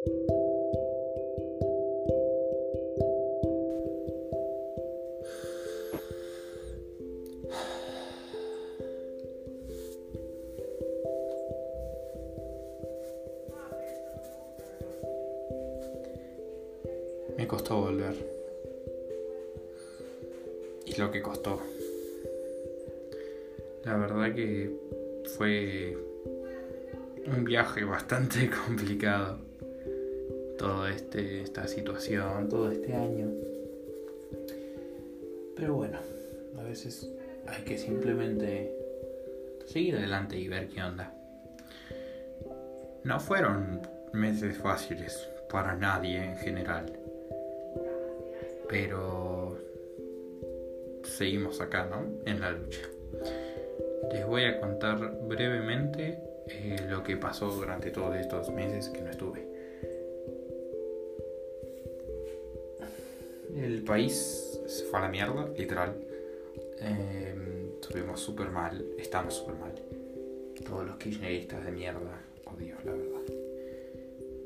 Me costó volver. Y lo que costó. La verdad que fue un viaje bastante complicado. Todo este, esta situación, todo este año. Pero bueno, a veces hay que simplemente seguir adelante y ver qué onda. No fueron meses fáciles para nadie en general. Pero seguimos acá, ¿no? En la lucha. Les voy a contar brevemente eh, lo que pasó durante todos estos meses que no estuve. El país se fue a la mierda, literal. Eh, estuvimos súper mal, estamos súper mal. Todos los kirchneristas de mierda, odio, la verdad.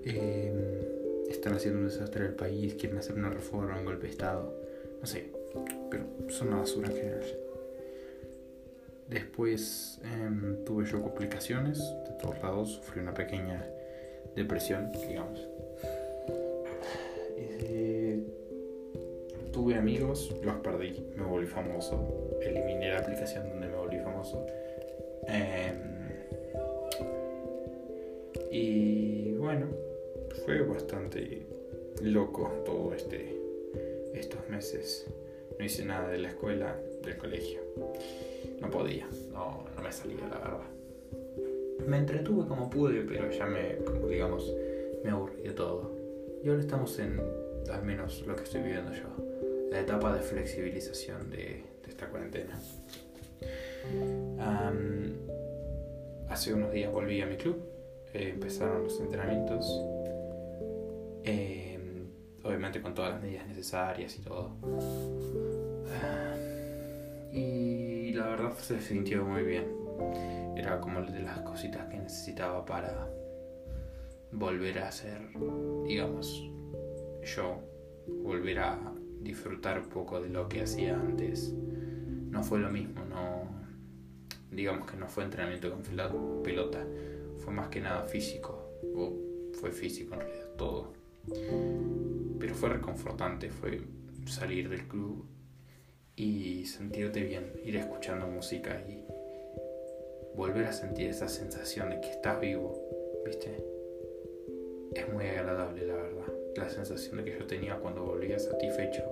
Eh, están haciendo un desastre del país, quieren hacer una reforma, un golpe de Estado. No sé, pero son una basura en general. Después em, tuve yo complicaciones de todos lados, sufrí una pequeña depresión, digamos. Tuve amigos, los perdí, me volví famoso, eliminé la aplicación donde me volví famoso. Em, y bueno, fue bastante loco todo este estos meses. No hice nada de la escuela, del colegio no podía, no, no me salía la verdad. Me entretuve como pude, pero ya me, como digamos, me aburrí todo. Y ahora estamos en, al menos lo que estoy viviendo yo, la etapa de flexibilización de, esta cuarentena. hace unos días volví a mi club, eh, empezaron los entrenamientos, em, obviamente con todas las medidas necesarias y todo. y la verdad se sintió muy bien. Era como de las cositas que necesitaba para volver a ser, digamos, yo, volver a disfrutar un poco de lo que hacía antes. No fue lo mismo, no, digamos que no fue entrenamiento con pelota, fue más que nada físico, o fue físico en realidad, todo. Pero fue reconfortante, fue salir del club y sentirte bien, ir escuchando música y volver a sentir esa sensación de que estás vivo, ¿viste? Es muy agradable, la verdad. La sensación de que yo tenía cuando volvía satisfecho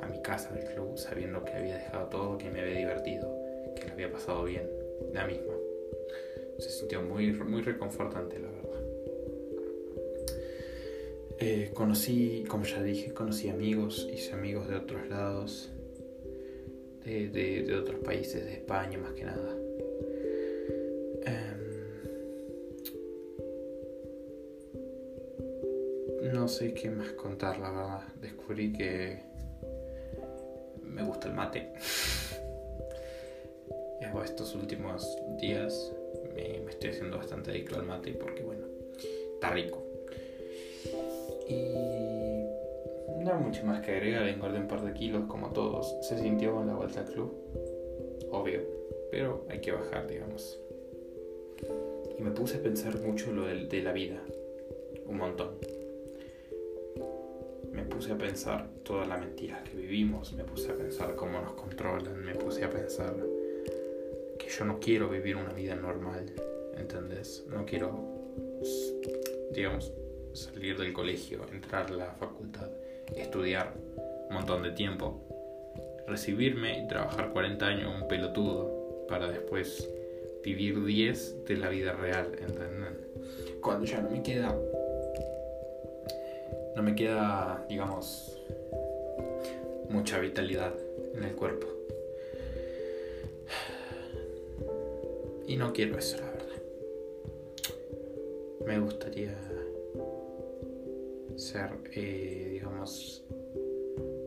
a mi casa del club, sabiendo que había dejado todo, que me había divertido, que lo había pasado bien, la misma. Se sintió muy, muy reconfortante, la verdad. Eh, conocí, como ya dije, conocí amigos, hice amigos de otros lados de, otros países, de España más que nada. No sé qué más contar, la verdad. Descubrí que me gusta el mate. Estos últimos días me, estoy haciendo bastante adicto al mate porque, bueno, está rico. Y no hay mucho más que agregar, engordé un par de kilos como todos. Se sintió con la vuelta al club, obvio, pero hay que bajar, digamos. Y me puse a pensar mucho lo de la vida, un montón. Me puse a pensar todas las mentiras que vivimos, me puse a pensar cómo nos controlan, me puse a pensar que yo no quiero vivir una vida normal, ¿entendés? No quiero, digamos, salir del colegio, entrar a la facultad estudiar un montón de tiempo, recibirme y trabajar 40 años un pelotudo para después vivir 10 de la vida real, ¿entenden? Cuando ya no me queda, no me queda, digamos, mucha vitalidad en el cuerpo. Y no quiero eso, la verdad. Me gustaría ser, eh, digamos,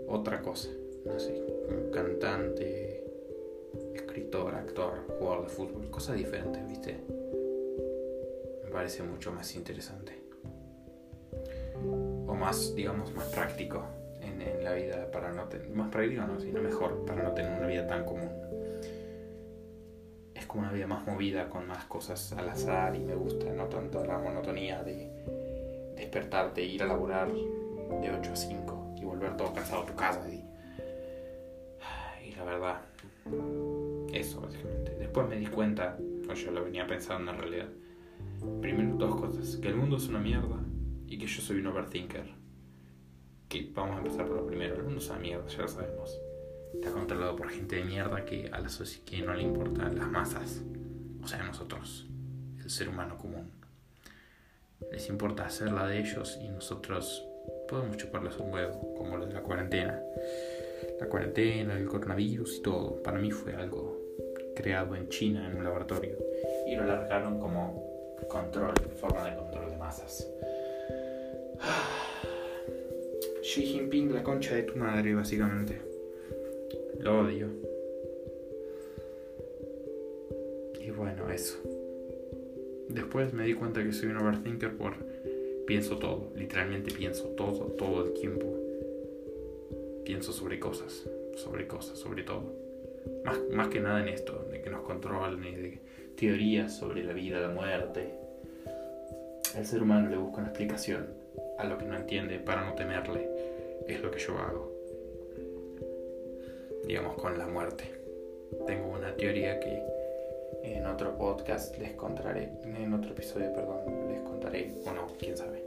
otra cosa. No sé, un cantante, escritor, actor, jugador de fútbol, cosas diferentes, ¿viste? Me parece mucho más interesante. Más, digamos, más práctico en, en la vida para no más práctico no, sino mejor para no tener una vida tan común. Es como una vida más movida con más cosas al azar y me gusta, no tanto la monotonía de despertarte, ir a laburar de 8 a 5 y volver todo cansado a tu casa y, y la verdad, eso básicamente. Después me di cuenta, o yo lo venía pensando en realidad, primero dos cosas, que el mundo es una mierda y que yo soy un overthinker. Que vamos a empezar por lo primero, el mundo es una mierda, ya lo sabemos. Está controlado por gente de mierda que a la que no le importan las masas, o sea, nosotros, el ser humano común. Les importa hacer la de ellos y nosotros podemos chuparles un huevo, como lo de la cuarentena. La cuarentena, el coronavirus y todo, para mí fue algo creado en China en un laboratorio y lo alargaron como control, forma de control de masas. Xi Jinping, la concha de tu madre, básicamente. Lo odio. Y bueno, eso. Después me di cuenta que soy un overthinker por pienso todo, literalmente pienso todo, todo el tiempo. Pienso sobre cosas, sobre cosas, sobre todo. Más, más que nada en esto, de que nos controlan y de teorías sobre la vida, la muerte. El ser humano le busca una explicación a lo que no entiende para no temerle. Es lo que yo hago. Digamos con la muerte. Tengo una teoría que en otro podcast les contaré, en otro episodio, perdón, les contaré, o no, quién sabe.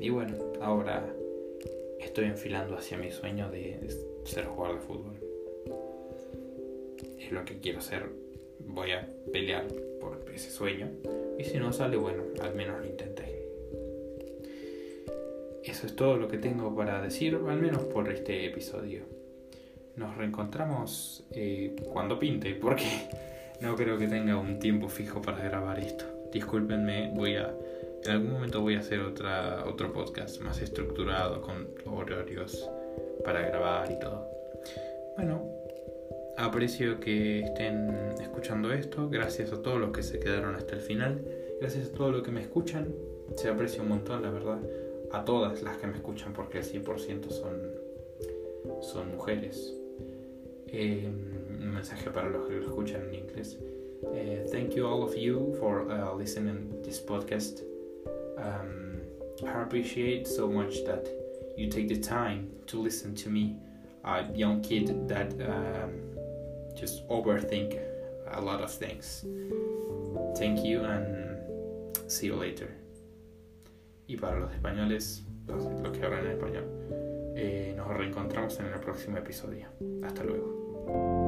Y bueno, ahora estoy enfilando hacia mi sueño de ser jugador de fútbol. Es lo que quiero ser. Voy a pelear por ese sueño. Y si no sale, bueno, al menos lo intenté. Eso es todo lo que tengo para decir, al menos por este episodio. Nos reencontramos eh, cuando pinte, porque no creo que tenga un tiempo fijo para grabar esto. Discúlpenme, voy a en algún momento voy a hacer otra, otro podcast más estructurado con horarios para grabar y todo. Bueno, aprecio que estén escuchando esto. Gracias a todos los que se quedaron hasta el final. Gracias a todos los que me escuchan. Se aprecia un montón, la verdad. A todas las que me escuchan, porque el 100% son, son mujeres. Eh, un mensaje para los que lo escuchan en inglés. Uh, thank you all of you for uh, listening this podcast. Um, I appreciate so much that you take the time to listen to me, a young kid that um, just overthink a lot of things. Thank you and see you later. Y para los españoles, los, los que hablan en español, eh, nos reencontramos en el próximo episodio. Hasta luego.